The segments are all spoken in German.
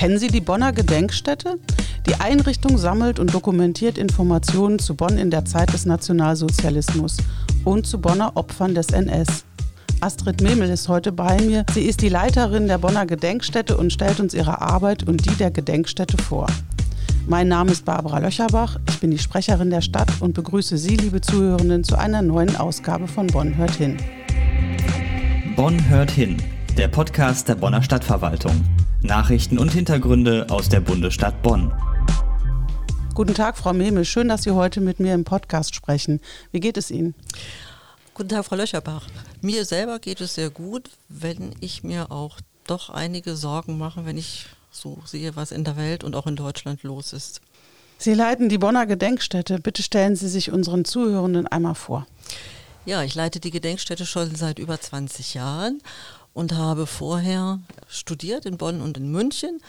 Kennen Sie die Bonner Gedenkstätte? Die Einrichtung sammelt und dokumentiert Informationen zu Bonn in der Zeit des Nationalsozialismus und zu Bonner Opfern des NS. Astrid Memel ist heute bei mir. Sie ist die Leiterin der Bonner Gedenkstätte und stellt uns ihre Arbeit und die der Gedenkstätte vor. Mein Name ist Barbara Löcherbach, ich bin die Sprecherin der Stadt und begrüße Sie, liebe Zuhörenden, zu einer neuen Ausgabe von Bonn hört hin. Bonn hört hin, der Podcast der Bonner Stadtverwaltung. Nachrichten und Hintergründe aus der Bundesstadt Bonn. Guten Tag, Frau Memel. Schön, dass Sie heute mit mir im Podcast sprechen. Wie geht es Ihnen? Guten Tag, Frau Löcherbach. Mir selber geht es sehr gut, wenn ich mir auch doch einige Sorgen mache, wenn ich so sehe, was in der Welt und auch in Deutschland los ist. Sie leiten die Bonner Gedenkstätte. Bitte stellen Sie sich unseren Zuhörenden einmal vor. Ja, ich leite die Gedenkstätte schon seit über 20 Jahren und habe vorher studiert in Bonn und in München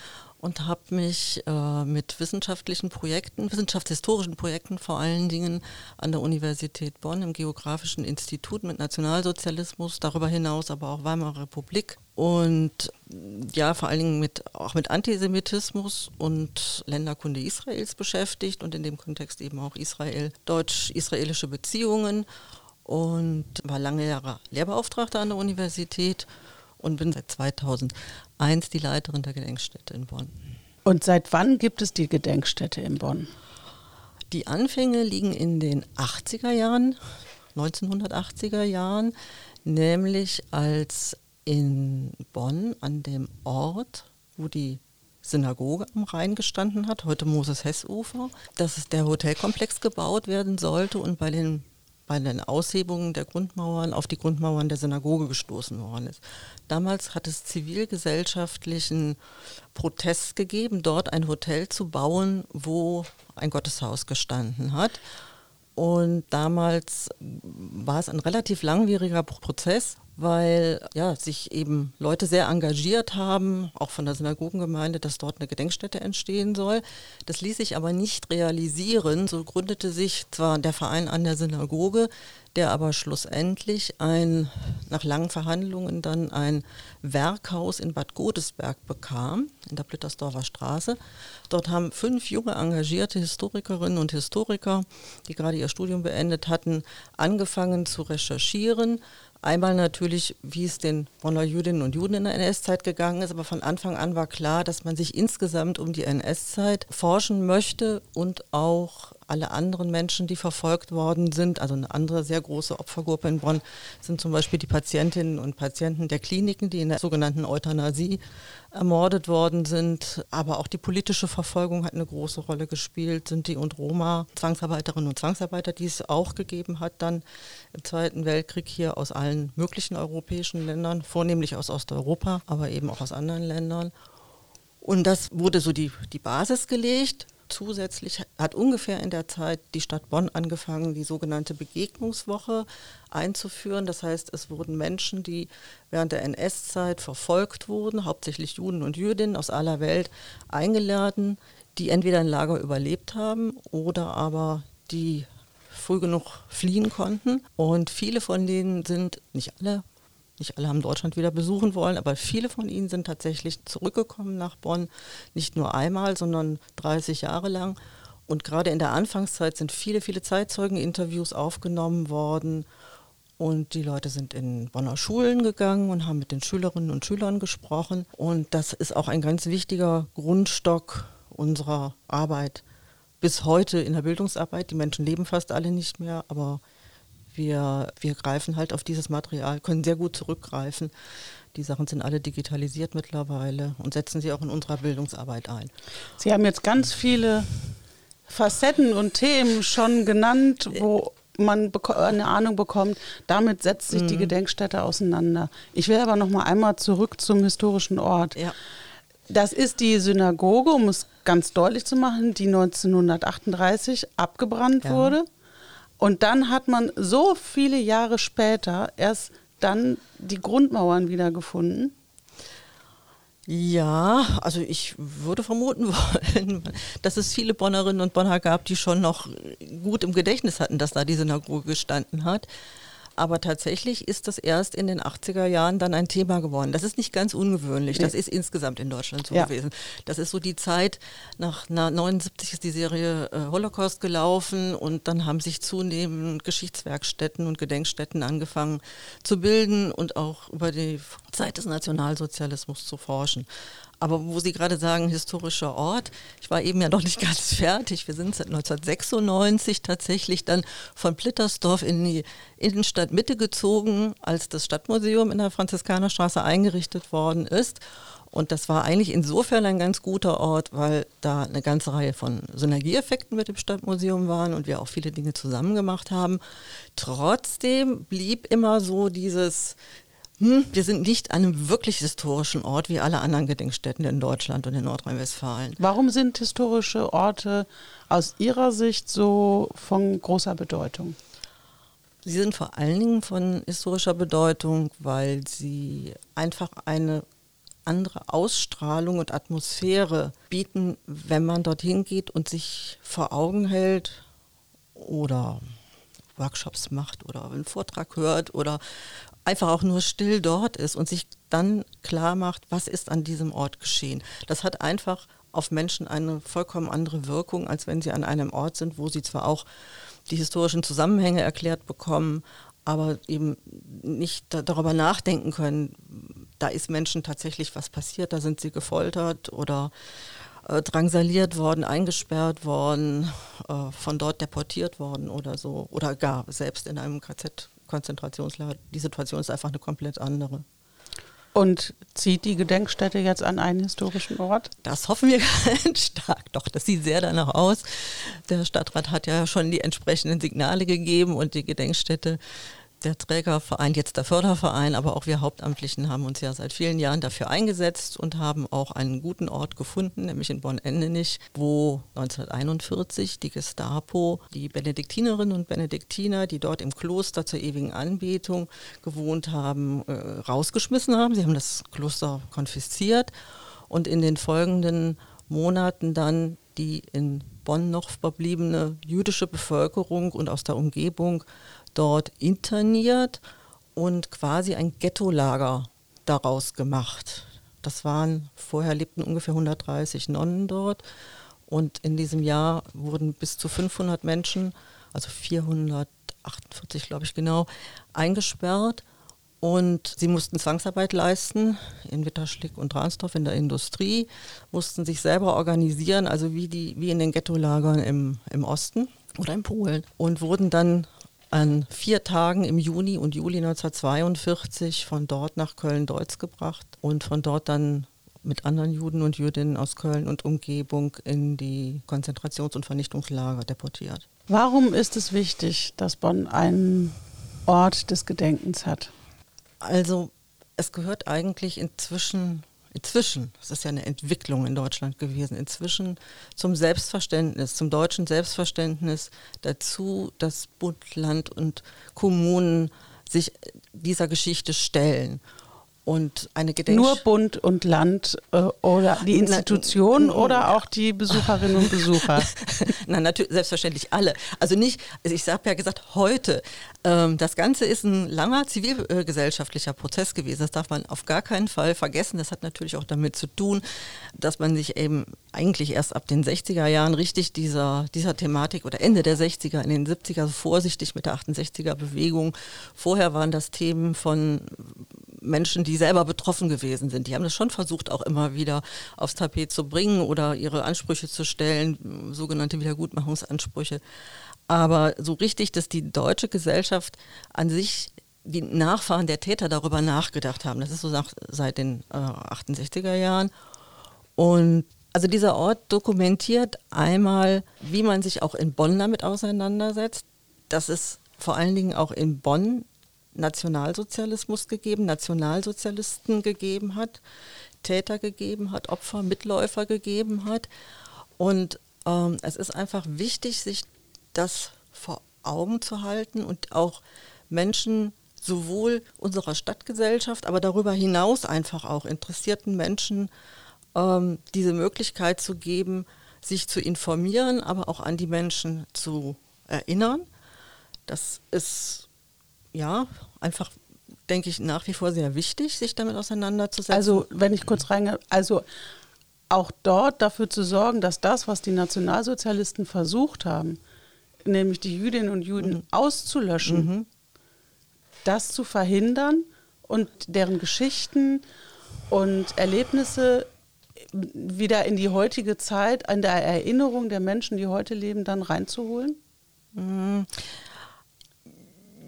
und habe mich äh, mit wissenschaftlichen Projekten, wissenschaftshistorischen Projekten vor allen Dingen an der Universität Bonn im Geografischen Institut mit Nationalsozialismus, darüber hinaus aber auch Weimarer Republik und ja, vor allen Dingen mit, auch mit Antisemitismus und Länderkunde Israels beschäftigt und in dem Kontext eben auch Israel, deutsch-israelische Beziehungen und war lange Jahre Lehrbeauftragter an der Universität und bin seit 2001 die Leiterin der Gedenkstätte in Bonn. Und seit wann gibt es die Gedenkstätte in Bonn? Die Anfänge liegen in den 80er Jahren, 1980er Jahren, nämlich als in Bonn an dem Ort, wo die Synagoge am Rhein gestanden hat, heute Moses-Hess-Ufer, dass der Hotelkomplex gebaut werden sollte und bei den bei den Aushebungen der Grundmauern auf die Grundmauern der Synagoge gestoßen worden ist. Damals hat es zivilgesellschaftlichen Protest gegeben, dort ein Hotel zu bauen, wo ein Gotteshaus gestanden hat. Und damals war es ein relativ langwieriger Prozess, weil ja, sich eben Leute sehr engagiert haben, auch von der Synagogengemeinde, dass dort eine Gedenkstätte entstehen soll. Das ließ sich aber nicht realisieren. So gründete sich zwar der Verein an der Synagoge, der aber schlussendlich ein, nach langen Verhandlungen dann ein Werkhaus in Bad Godesberg bekam, in der Blittersdorfer Straße. Dort haben fünf junge engagierte Historikerinnen und Historiker, die gerade ihr Studium beendet hatten, angefangen zu recherchieren, Einmal natürlich, wie es den Bonner Jüdinnen und Juden in der NS-Zeit gegangen ist, aber von Anfang an war klar, dass man sich insgesamt um die NS-Zeit forschen möchte und auch alle anderen Menschen, die verfolgt worden sind. Also eine andere sehr große Opfergruppe in Bonn sind zum Beispiel die Patientinnen und Patienten der Kliniken, die in der sogenannten Euthanasie ermordet worden sind. Aber auch die politische Verfolgung hat eine große Rolle gespielt. Sind die und Roma, Zwangsarbeiterinnen und Zwangsarbeiter, die es auch gegeben hat dann im Zweiten Weltkrieg hier aus allen möglichen europäischen Ländern, vornehmlich aus Osteuropa, aber eben auch aus anderen Ländern. Und das wurde so die, die Basis gelegt. Zusätzlich hat ungefähr in der Zeit die Stadt Bonn angefangen, die sogenannte Begegnungswoche einzuführen. Das heißt, es wurden Menschen, die während der NS-Zeit verfolgt wurden, hauptsächlich Juden und Jüdinnen aus aller Welt, eingeladen, die entweder ein Lager überlebt haben oder aber die früh genug fliehen konnten. Und viele von denen sind, nicht alle, nicht alle haben Deutschland wieder besuchen wollen, aber viele von ihnen sind tatsächlich zurückgekommen nach Bonn, nicht nur einmal, sondern 30 Jahre lang. Und gerade in der Anfangszeit sind viele, viele Zeitzeugeninterviews aufgenommen worden. Und die Leute sind in Bonner Schulen gegangen und haben mit den Schülerinnen und Schülern gesprochen. Und das ist auch ein ganz wichtiger Grundstock unserer Arbeit bis heute in der Bildungsarbeit. Die Menschen leben fast alle nicht mehr, aber wir, wir greifen halt auf dieses Material, können sehr gut zurückgreifen. Die Sachen sind alle digitalisiert mittlerweile und setzen sie auch in unserer Bildungsarbeit ein. Sie haben jetzt ganz viele Facetten und Themen schon genannt, wo man eine Ahnung bekommt, damit setzt sich mhm. die Gedenkstätte auseinander. Ich will aber noch mal einmal zurück zum historischen Ort. Ja. Das ist die Synagoge, um es ganz deutlich zu machen, die 1938 abgebrannt ja. wurde. Und dann hat man so viele Jahre später erst dann die Grundmauern wiedergefunden. Ja, also ich würde vermuten wollen, dass es viele Bonnerinnen und Bonner gab, die schon noch gut im Gedächtnis hatten, dass da die Synagoge gestanden hat. Aber tatsächlich ist das erst in den 80er Jahren dann ein Thema geworden. Das ist nicht ganz ungewöhnlich. Das ist insgesamt in Deutschland so ja. gewesen. Das ist so die Zeit, nach 1979 ist die Serie äh, Holocaust gelaufen und dann haben sich zunehmend Geschichtswerkstätten und Gedenkstätten angefangen zu bilden und auch über die Zeit des Nationalsozialismus zu forschen. Aber wo Sie gerade sagen, historischer Ort, ich war eben ja noch nicht ganz fertig. Wir sind seit 1996 tatsächlich dann von Plittersdorf in die Innenstadt Mitte gezogen, als das Stadtmuseum in der Franziskanerstraße eingerichtet worden ist. Und das war eigentlich insofern ein ganz guter Ort, weil da eine ganze Reihe von Synergieeffekten mit dem Stadtmuseum waren und wir auch viele Dinge zusammen gemacht haben. Trotzdem blieb immer so dieses, hm, wir sind nicht an einem wirklich historischen Ort wie alle anderen Gedenkstätten in Deutschland und in Nordrhein-Westfalen. Warum sind historische Orte aus Ihrer Sicht so von großer Bedeutung? Sie sind vor allen Dingen von historischer Bedeutung, weil sie einfach eine andere Ausstrahlung und Atmosphäre bieten, wenn man dorthin geht und sich vor Augen hält oder Workshops macht oder einen Vortrag hört oder einfach auch nur still dort ist und sich dann klar macht, was ist an diesem Ort geschehen. Das hat einfach auf Menschen eine vollkommen andere Wirkung, als wenn sie an einem Ort sind, wo sie zwar auch die historischen Zusammenhänge erklärt bekommen, aber eben nicht darüber nachdenken können, da ist Menschen tatsächlich was passiert, da sind sie gefoltert oder äh, drangsaliert worden, eingesperrt worden, äh, von dort deportiert worden oder so, oder gar selbst in einem KZ Konzentrationslager. Die Situation ist einfach eine komplett andere. Und zieht die Gedenkstätte jetzt an einen historischen Ort? Das hoffen wir ganz stark. Doch, das sieht sehr danach aus. Der Stadtrat hat ja schon die entsprechenden Signale gegeben und die Gedenkstätte der Trägerverein, jetzt der Förderverein, aber auch wir Hauptamtlichen haben uns ja seit vielen Jahren dafür eingesetzt und haben auch einen guten Ort gefunden, nämlich in Bonn-Endenich, wo 1941 die Gestapo die Benediktinerinnen und Benediktiner, die dort im Kloster zur ewigen Anbetung gewohnt haben, äh, rausgeschmissen haben. Sie haben das Kloster konfisziert und in den folgenden Monaten dann die in Bonn noch verbliebene jüdische Bevölkerung und aus der Umgebung dort interniert und quasi ein Ghettolager daraus gemacht. Das waren, vorher lebten ungefähr 130 Nonnen dort und in diesem Jahr wurden bis zu 500 Menschen, also 448 glaube ich genau, eingesperrt und sie mussten Zwangsarbeit leisten in Witterschlick und Ransdorf in der Industrie, mussten sich selber organisieren, also wie, die, wie in den Ghettolagern im, im Osten oder in Polen und wurden dann an vier Tagen im Juni und Juli 1942 von dort nach Köln-Deutz gebracht und von dort dann mit anderen Juden und Jüdinnen aus Köln und Umgebung in die Konzentrations- und Vernichtungslager deportiert. Warum ist es wichtig, dass Bonn einen Ort des Gedenkens hat? Also es gehört eigentlich inzwischen inzwischen, das ist ja eine Entwicklung in Deutschland gewesen, inzwischen zum Selbstverständnis, zum deutschen Selbstverständnis dazu, dass Bund, Land und Kommunen sich dieser Geschichte stellen und eine Gedenk Nur Bund und Land äh, oder die Institutionen oder auch die Besucherinnen und Besucher? Nein, natürlich, selbstverständlich alle. Also nicht, also ich habe ja gesagt, heute. Ähm, das Ganze ist ein langer zivilgesellschaftlicher Prozess gewesen. Das darf man auf gar keinen Fall vergessen. Das hat natürlich auch damit zu tun, dass man sich eben eigentlich erst ab den 60er Jahren richtig dieser, dieser Thematik oder Ende der 60er, in den 70er so vorsichtig mit der 68er Bewegung. Vorher waren das Themen von Menschen, die selber betroffen gewesen sind. Die haben das schon versucht, auch immer wieder aufs Tapet zu bringen oder ihre Ansprüche zu stellen, sogenannte Wiedergutmachungsansprüche. Aber so richtig, dass die deutsche Gesellschaft an sich die Nachfahren der Täter darüber nachgedacht haben. Das ist so nach, seit den äh, 68er Jahren. Und also dieser Ort dokumentiert einmal, wie man sich auch in Bonn damit auseinandersetzt, dass es vor allen Dingen auch in Bonn Nationalsozialismus gegeben, Nationalsozialisten gegeben hat, Täter gegeben hat, Opfer, Mitläufer gegeben hat. Und ähm, es ist einfach wichtig, sich das vor Augen zu halten und auch Menschen sowohl unserer Stadtgesellschaft, aber darüber hinaus einfach auch interessierten Menschen ähm, diese Möglichkeit zu geben, sich zu informieren, aber auch an die Menschen zu erinnern. Das ist ja, einfach denke ich, nach wie vor sehr wichtig, sich damit auseinanderzusetzen. Also, wenn ich kurz reingehe, also auch dort dafür zu sorgen, dass das, was die Nationalsozialisten versucht haben, nämlich die Jüdinnen und Juden mhm. auszulöschen, mhm. das zu verhindern und deren Geschichten und Erlebnisse wieder in die heutige Zeit, an der Erinnerung der Menschen, die heute leben, dann reinzuholen? Mhm.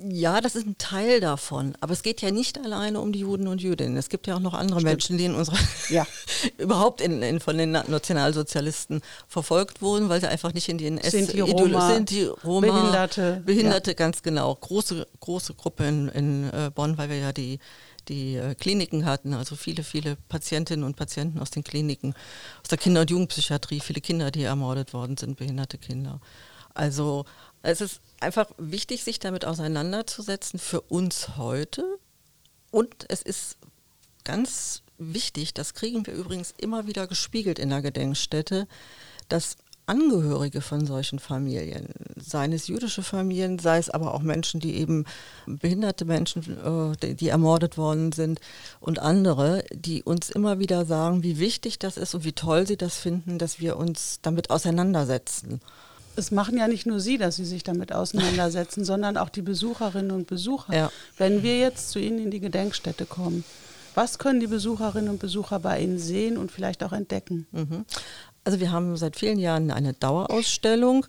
Ja, das ist ein Teil davon. Aber es geht ja nicht alleine um die Juden und Jüdinnen. Es gibt ja auch noch andere Stimmt. Menschen, die in unserer ja. überhaupt in, in, von den Nationalsozialisten verfolgt wurden, weil sie einfach nicht in die NS sind die Roma, sind die Roma Behinderte, Behinderte ja. ganz genau. Große große Gruppe in, in äh, Bonn, weil wir ja die die äh, Kliniken hatten, also viele, viele Patientinnen und Patienten aus den Kliniken, aus der Kinder- und Jugendpsychiatrie, viele Kinder, die ermordet worden sind, behinderte Kinder. Also es ist einfach wichtig, sich damit auseinanderzusetzen für uns heute. Und es ist ganz wichtig, das kriegen wir übrigens immer wieder gespiegelt in der Gedenkstätte, dass Angehörige von solchen Familien, seien es jüdische Familien, sei es aber auch Menschen, die eben behinderte Menschen, äh, die ermordet worden sind und andere, die uns immer wieder sagen, wie wichtig das ist und wie toll sie das finden, dass wir uns damit auseinandersetzen es machen ja nicht nur Sie, dass Sie sich damit auseinandersetzen, sondern auch die Besucherinnen und Besucher. Ja. Wenn wir jetzt zu Ihnen in die Gedenkstätte kommen, was können die Besucherinnen und Besucher bei Ihnen sehen und vielleicht auch entdecken? Mhm. Also wir haben seit vielen Jahren eine Dauerausstellung,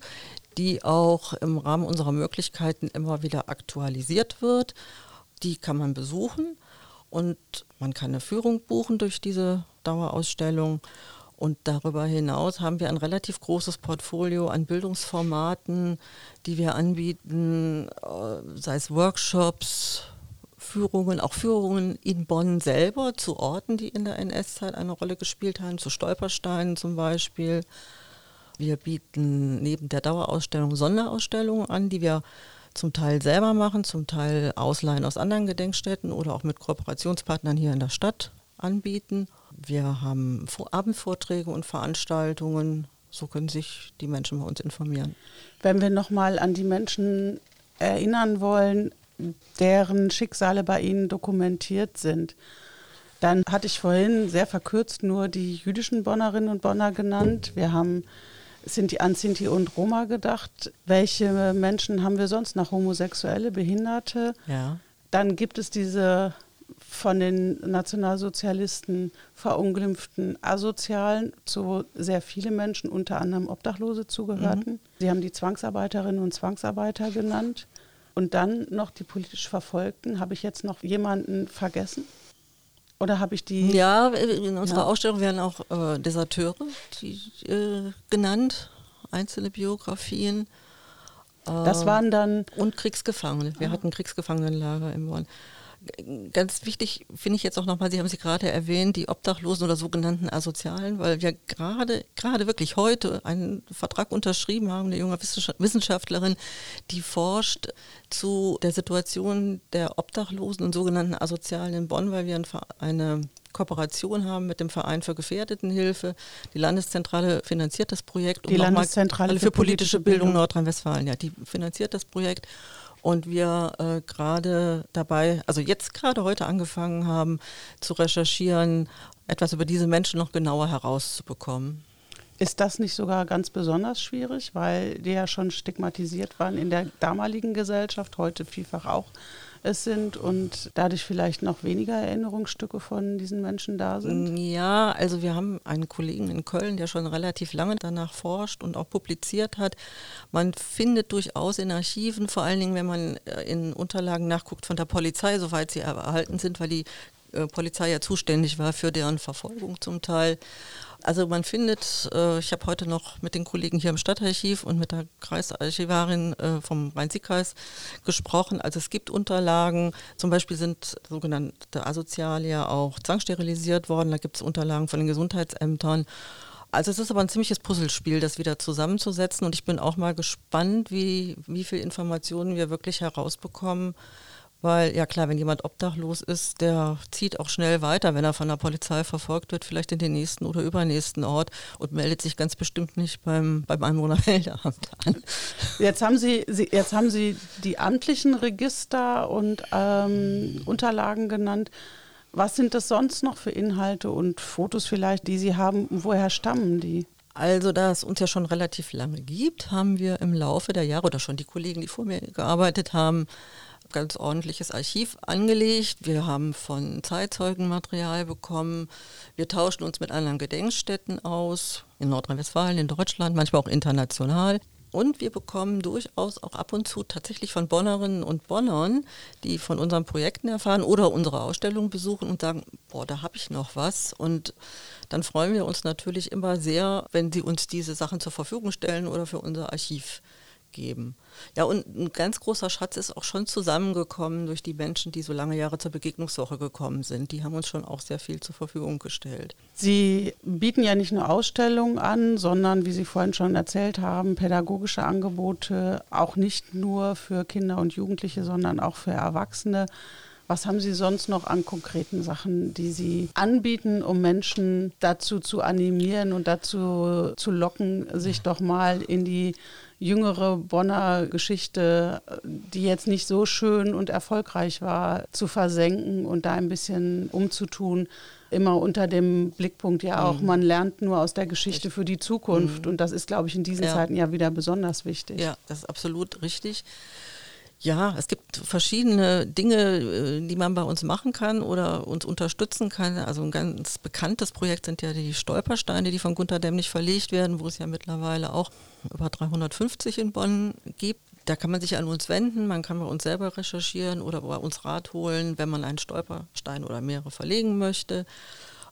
die auch im Rahmen unserer Möglichkeiten immer wieder aktualisiert wird. Die kann man besuchen und man kann eine Führung buchen durch diese Dauerausstellung. Und darüber hinaus haben wir ein relativ großes Portfolio an Bildungsformaten, die wir anbieten, äh, sei es Workshops, Führungen, auch Führungen in Bonn selber zu Orten, die in der NS-Zeit eine Rolle gespielt haben, zu Stolpersteinen zum Beispiel. Wir bieten neben der Dauerausstellung Sonderausstellungen an, die wir zum Teil selber machen, zum Teil ausleihen aus anderen Gedenkstätten oder auch mit Kooperationspartnern hier in der Stadt anbieten. Wir haben Abendvorträge und Veranstaltungen. So können sich die Menschen bei uns informieren. Wenn wir nochmal an die Menschen erinnern wollen, deren Schicksale bei Ihnen dokumentiert sind, dann hatte ich vorhin sehr verkürzt nur die jüdischen Bonnerinnen und Bonner genannt. Wir haben Sinti, an Sinti und Roma gedacht. Welche Menschen haben wir sonst noch? Homosexuelle, Behinderte? Ja. Dann gibt es diese von den Nationalsozialisten verunglimpften Asozialen, zu sehr viele Menschen, unter anderem Obdachlose, zugehörten. Mhm. Sie haben die Zwangsarbeiterinnen und Zwangsarbeiter genannt. Und dann noch die politisch Verfolgten. Habe ich jetzt noch jemanden vergessen? Oder habe ich die. Ja, in unserer ja. Ausstellung werden auch äh, Deserteure die, äh, genannt, einzelne Biografien. Das waren dann. Und Kriegsgefangene. Wir ah. hatten Kriegsgefangenenlager in Bonn ganz wichtig finde ich jetzt auch nochmal, Sie haben sie gerade erwähnt, die Obdachlosen oder sogenannten Asozialen, weil wir gerade, gerade wirklich heute einen Vertrag unterschrieben haben, eine junge Wissenschaftlerin, die forscht zu der Situation der Obdachlosen und sogenannten Asozialen in Bonn, weil wir eine Kooperation haben mit dem Verein für Gefährdetenhilfe. Die Landeszentrale finanziert das Projekt. Die Landeszentrale für, für politische Bildung, Bildung Nordrhein-Westfalen, ja, die finanziert das Projekt und wir äh, gerade dabei, also jetzt gerade heute angefangen haben zu recherchieren, etwas über diese Menschen noch genauer herauszubekommen. Ist das nicht sogar ganz besonders schwierig, weil die ja schon stigmatisiert waren in der damaligen Gesellschaft, heute vielfach auch es sind und dadurch vielleicht noch weniger Erinnerungsstücke von diesen Menschen da sind? Ja, also wir haben einen Kollegen in Köln, der schon relativ lange danach forscht und auch publiziert hat. Man findet durchaus in Archiven, vor allen Dingen, wenn man äh, in Unterlagen nachguckt von der Polizei, soweit sie erhalten sind, weil die äh, Polizei ja zuständig war für deren Verfolgung zum Teil. Also man findet, äh, ich habe heute noch mit den Kollegen hier im Stadtarchiv und mit der Kreisarchivarin äh, vom Rhein-Sieg-Kreis gesprochen. Also es gibt Unterlagen, zum Beispiel sind sogenannte Asozialia auch zwangssterilisiert worden. Da gibt es Unterlagen von den Gesundheitsämtern. Also es ist aber ein ziemliches Puzzlespiel, das wieder zusammenzusetzen. Und ich bin auch mal gespannt, wie, wie viel Informationen wir wirklich herausbekommen Weil, ja klar, wenn jemand obdachlos ist, der zieht auch schnell weiter, wenn er von der Polizei verfolgt wird, vielleicht in den nächsten oder übernächsten Ort und meldet sich ganz bestimmt nicht beim, beim Einwohnermeldeamt an. Jetzt haben Sie, Sie, jetzt haben Sie die amtlichen Register und ähm, Unterlagen genannt. Was sind das sonst noch für Inhalte und Fotos vielleicht, die Sie haben? Woher stammen die? Also, da es uns ja schon relativ lange gibt, haben wir im Laufe der Jahre oder schon die Kollegen, die vor mir gearbeitet haben, ganz ordentliches Archiv angelegt. Wir haben von Zeitzeugen Material bekommen. Wir tauschen uns mit anderen Gedenkstätten aus, in Nordrhein-Westfalen, in Deutschland, manchmal auch international. Und wir bekommen durchaus auch ab und zu tatsächlich von Bonnerinnen und Bonnern, die von unseren Projekten erfahren oder unsere Ausstellung besuchen und sagen, boah, da habe ich noch was. Und dann freuen wir uns natürlich immer sehr, wenn sie uns diese Sachen zur Verfügung stellen oder für unser Archiv geben. Ja, und ein ganz großer Schatz ist auch schon zusammengekommen durch die Menschen, die so lange Jahre zur Begegnungswoche gekommen sind. Die haben uns schon auch sehr viel zur Verfügung gestellt. Sie bieten ja nicht nur Ausstellungen an, sondern, wie Sie vorhin schon erzählt haben, pädagogische Angebote, auch nicht nur für Kinder und Jugendliche, sondern auch für Erwachsene. Was haben Sie sonst noch an konkreten Sachen, die Sie anbieten, um Menschen dazu zu animieren und dazu zu locken, sich doch mal in die jüngere Bonner Geschichte, die jetzt nicht so schön und erfolgreich war, zu versenken und da ein bisschen umzutun? Immer unter dem Blickpunkt ja auch, mhm. man lernt nur aus der Geschichte für die Zukunft. Mhm. Und das ist, glaube ich, in diesen ja. Zeiten ja wieder besonders wichtig. Ja, das ist absolut richtig. Ja, es gibt verschiedene Dinge, äh, die man bei uns machen kann oder uns unterstützen kann. Also ein ganz bekanntes Projekt sind ja die Stolpersteine, die von Gunter Dämmlich verlegt werden, wo es ja mittlerweile auch über 350 in Bonn gibt. Da kann man sich an uns wenden, man kann bei uns selber recherchieren oder bei uns Rat holen, wenn man einen Stolperstein oder mehrere verlegen möchte.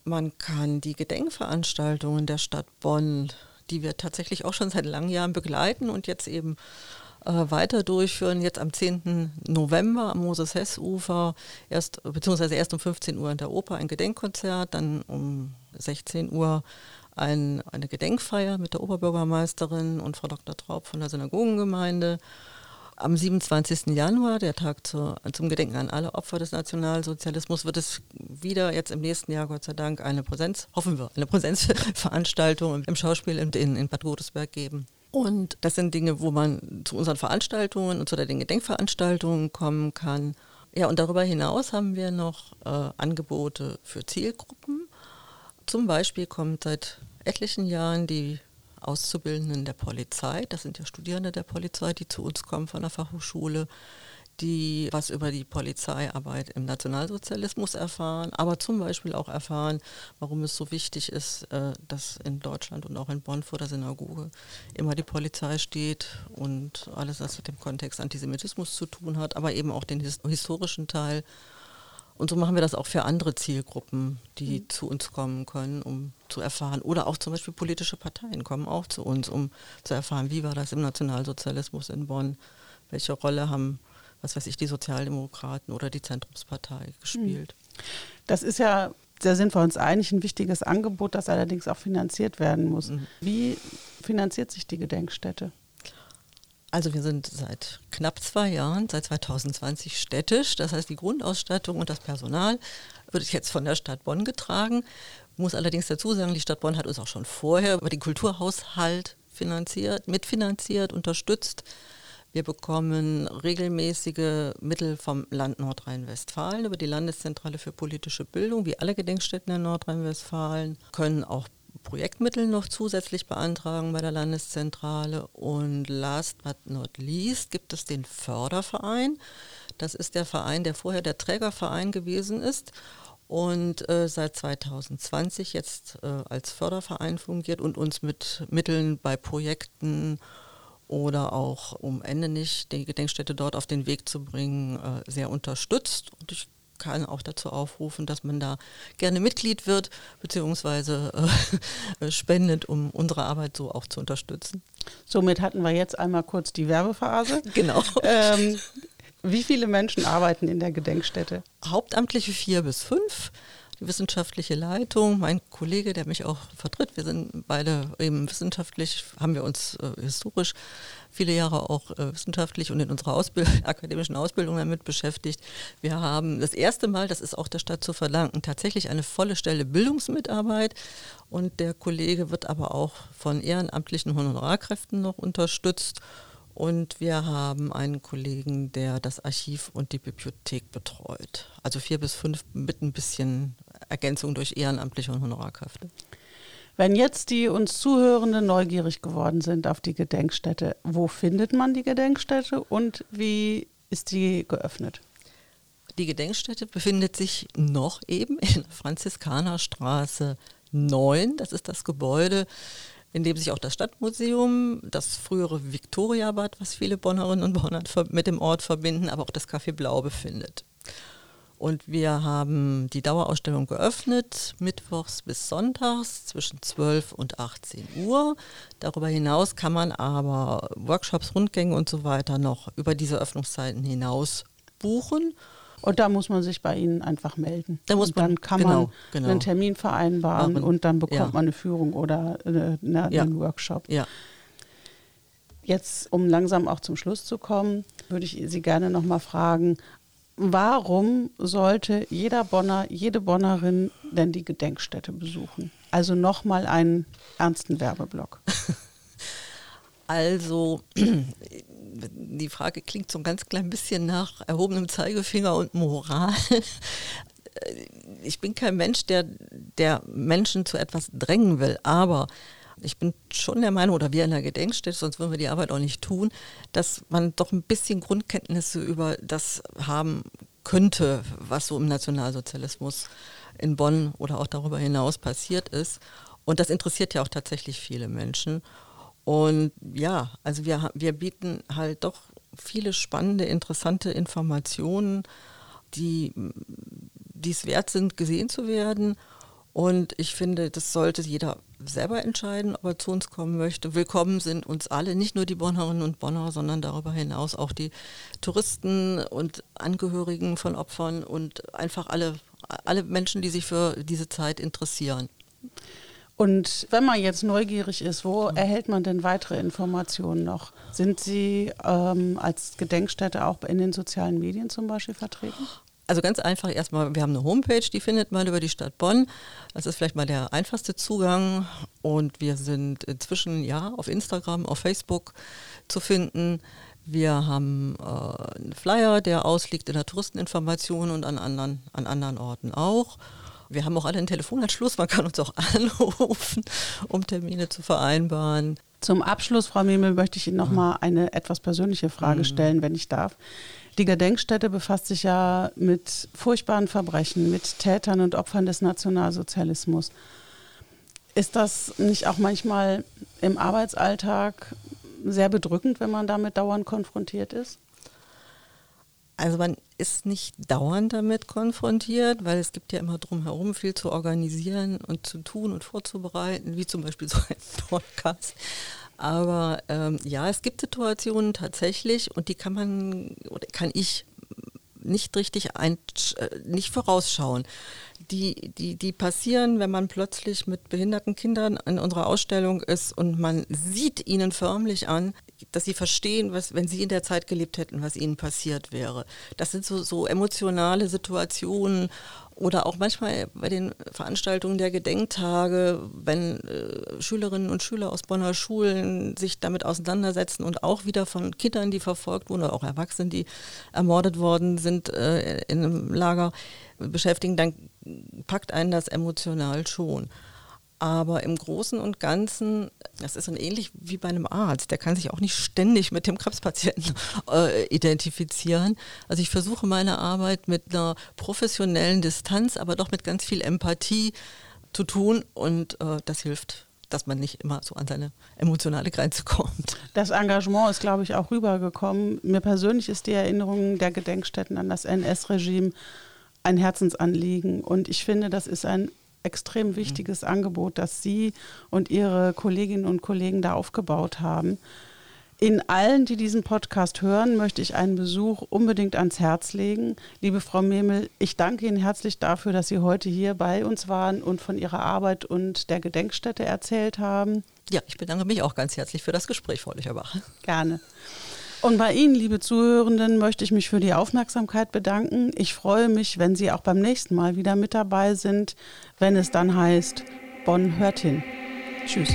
Man kann die Gedenkveranstaltungen der Stadt Bonn, die wir tatsächlich auch schon seit langen Jahren begleiten und jetzt eben weiter durchführen. Jetzt am 10. November am Moses-Hess-Ufer, erst, beziehungsweise erst um 15 Uhr in der Oper ein Gedenkkonzert, dann um 16 Uhr ein, eine Gedenkfeier mit der Oberbürgermeisterin und Frau Dr. Traub von der Synagogengemeinde. Am 27. Januar, der Tag zu, zum Gedenken an alle Opfer des Nationalsozialismus, wird es wieder jetzt im nächsten Jahr, Gott sei Dank, eine Präsenz, hoffen wir, eine Präsenzveranstaltung im Schauspiel in, in Bad Godesberg geben. Und das sind Dinge, wo man zu unseren Veranstaltungen und zu den Gedenkveranstaltungen kommen kann. Ja, und darüber hinaus haben wir noch äh, Angebote für Zielgruppen. Zum Beispiel kommt seit etlichen Jahren die Auszubildenden der Polizei, das sind ja Studierende der Polizei, die zu uns kommen von der Fachhochschule, die was über die Polizeiarbeit im Nationalsozialismus erfahren, aber zum Beispiel auch erfahren, warum es so wichtig ist, äh, dass in Deutschland und auch in Bonn vor der Synagoge immer die Polizei steht und alles, was mit dem Kontext Antisemitismus zu tun hat, aber eben auch den historischen Teil. Und so machen wir das auch für andere Zielgruppen, die mhm. zu uns kommen können, um zu erfahren. Oder auch zum Beispiel politische Parteien kommen auch zu uns, um zu erfahren, wie war das im Nationalsozialismus in Bonn, welche Rolle haben was weiß ich, die Sozialdemokraten oder die Zentrumspartei gespielt. Hm. Das ist ja, da sind wir uns einig, ein wichtiges Angebot, das allerdings auch finanziert werden muss. Mhm. Wie finanziert sich die Gedenkstätte? Also wir sind seit knapp zwei Jahren, seit 2020 städtisch. Das heißt, die Grundausstattung und das Personal wird jetzt von der Stadt Bonn getragen. Ich muss allerdings dazu sagen, die Stadt Bonn hat uns auch schon vorher über den Kulturhaushalt finanziert, mitfinanziert, unterstützt. Wir bekommen regelmäßige Mittel vom Land Nordrhein-Westfalen über die Landeszentrale für politische Bildung, wie alle Gedenkstätten in Nordrhein-Westfalen, können auch Projektmittel noch zusätzlich beantragen bei der Landeszentrale. Und last but not least gibt es den Förderverein. Das ist der Verein, der vorher der Trägerverein gewesen ist und äh, seit 2020 jetzt äh, als Förderverein fungiert und uns mit Mitteln bei Projekten oder auch, um Ende nicht die Gedenkstätte dort auf den Weg zu bringen, äh, sehr unterstützt. Und ich kann auch dazu aufrufen, dass man da gerne Mitglied wird, beziehungsweise äh, spendet, um unsere Arbeit so auch zu unterstützen. Somit hatten wir jetzt einmal kurz die Werbephase. Genau. Ähm, wie viele Menschen arbeiten in der Gedenkstätte? Hauptamtliche vier bis fünf. Wissenschaftliche Leitung, mein Kollege, der mich auch vertritt. Wir sind beide eben wissenschaftlich, haben wir uns äh, historisch viele Jahre auch äh, wissenschaftlich und in unserer Ausbild akademischen Ausbildung damit beschäftigt. Wir haben das erste Mal, das ist auch der Stadt zu verdanken, tatsächlich eine volle Stelle Bildungsmitarbeit und der Kollege wird aber auch von ehrenamtlichen Honorarkräften noch unterstützt. Und wir haben einen Kollegen, der das Archiv und die Bibliothek betreut. Also vier bis fünf mit ein bisschen Ergänzung durch ehrenamtliche und Honorarkräfte. Wenn jetzt die uns Zuhörenden neugierig geworden sind auf die Gedenkstätte, wo findet man die Gedenkstätte und wie ist die geöffnet? Die Gedenkstätte befindet sich noch eben in Franziskanerstraße 9. Das ist das Gebäude, in dem sich auch das Stadtmuseum, das frühere Viktoriabad, was viele Bonnerinnen und Bonner mit dem Ort verbinden, aber auch das Café Blau befindet. Und wir haben die Dauerausstellung geöffnet, mittwochs bis sonntags zwischen 12 und 18 Uhr. Darüber hinaus kann man aber Workshops, Rundgänge und so weiter noch über diese Öffnungszeiten hinaus buchen. Und da muss man sich bei Ihnen einfach melden. Da muss man, dann kann genau, man genau. einen Termin vereinbaren Machen. und dann bekommt Ja. man eine Führung oder äh, eine, Ja. einen Workshop. Ja. Jetzt, um langsam auch zum Schluss zu kommen, würde ich Sie gerne nochmal fragen, warum sollte jeder Bonner, jede Bonnerin denn die Gedenkstätte besuchen? Also nochmal einen ernsten Werbeblock. Also, die Frage klingt so ein ganz klein bisschen nach erhobenem Zeigefinger und Moral. Ich bin kein Mensch, der, der Menschen zu etwas drängen will, aber ich bin schon der Meinung, oder wir in der Gedenkstätte, sonst würden wir die Arbeit auch nicht tun, dass man doch ein bisschen Grundkenntnisse über das haben könnte, was so im Nationalsozialismus in Bonn oder auch darüber hinaus passiert ist. Und das interessiert ja auch tatsächlich viele Menschen. Und ja, also wir, wir bieten halt doch viele spannende, interessante Informationen, die es wert sind, gesehen zu werden. Und ich finde, das sollte jeder selber entscheiden, ob er zu uns kommen möchte. Willkommen sind uns alle, nicht nur die Bonnerinnen und Bonner, sondern darüber hinaus auch die Touristen und Angehörigen von Opfern und einfach alle, alle Menschen, die sich für diese Zeit interessieren. Und wenn man jetzt neugierig ist, wo erhält man denn weitere Informationen noch? Sind Sie ähm, als Gedenkstätte auch in den sozialen Medien zum Beispiel vertreten? Also ganz einfach erstmal, wir haben eine Homepage, die findet man über die Stadt Bonn. Das ist vielleicht mal der einfachste Zugang. Und wir sind inzwischen ja auf Instagram, auf Facebook zu finden. Wir haben äh, einen Flyer, der ausliegt in der Touristeninformation und an anderen, an anderen Orten auch. Wir haben auch alle einen Telefonanschluss, man kann uns auch anrufen, um Termine zu vereinbaren. Zum Abschluss, Frau Memel, möchte ich Ihnen noch mal eine etwas persönliche Frage stellen, wenn ich darf. Die Gedenkstätte befasst sich ja mit furchtbaren Verbrechen, mit Tätern und Opfern des Nationalsozialismus. Ist das nicht auch manchmal im Arbeitsalltag sehr bedrückend, wenn man damit dauernd konfrontiert ist? Also man ist nicht dauernd damit konfrontiert, weil es gibt ja immer drumherum viel zu organisieren und zu tun und vorzubereiten, wie zum Beispiel so ein Podcast. Aber ähm, ja, es gibt Situationen tatsächlich und die kann man oder kann ich nicht richtig ein, äh, nicht vorausschauen. Die, die, die passieren, wenn man plötzlich mit behinderten Kindern in unserer Ausstellung ist und man sieht ihnen förmlich an, dass sie verstehen, was, wenn sie in der Zeit gelebt hätten, was ihnen passiert wäre. Das sind so, so emotionale Situationen oder auch manchmal bei den Veranstaltungen der Gedenktage, wenn äh, Schülerinnen und Schüler aus Bonner Schulen sich damit auseinandersetzen und auch wieder von Kindern, die verfolgt wurden, oder auch Erwachsenen, die ermordet worden sind äh, in einem Lager beschäftigen, dann packt einen das emotional schon. Aber im Großen und Ganzen, das ist dann ähnlich wie bei einem Arzt, der kann sich auch nicht ständig mit dem Krebspatienten äh, identifizieren. Also ich versuche meine Arbeit mit einer professionellen Distanz, aber doch mit ganz viel Empathie zu tun und äh, das hilft dass man nicht immer so an seine emotionale Grenze kommt. Das Engagement ist, glaube ich, auch rübergekommen. Mir persönlich ist die Erinnerung der Gedenkstätten an das NS-Regime ein Herzensanliegen. Und ich finde, das ist ein extrem wichtiges Angebot, das Sie und Ihre Kolleginnen und Kollegen da aufgebaut haben. in allen, die diesen Podcast hören, möchte ich einen Besuch unbedingt ans Herz legen. Liebe Frau Memel, ich danke Ihnen herzlich dafür, dass Sie heute hier bei uns waren und von Ihrer Arbeit und der Gedenkstätte erzählt haben. Ja, ich bedanke mich auch ganz herzlich für das Gespräch, Frau Löcherbach. Gerne. Und bei Ihnen, liebe Zuhörenden, möchte ich mich für die Aufmerksamkeit bedanken. Ich freue mich, wenn Sie auch beim nächsten Mal wieder mit dabei sind, wenn es dann heißt, Bonn hört hin. Tschüss.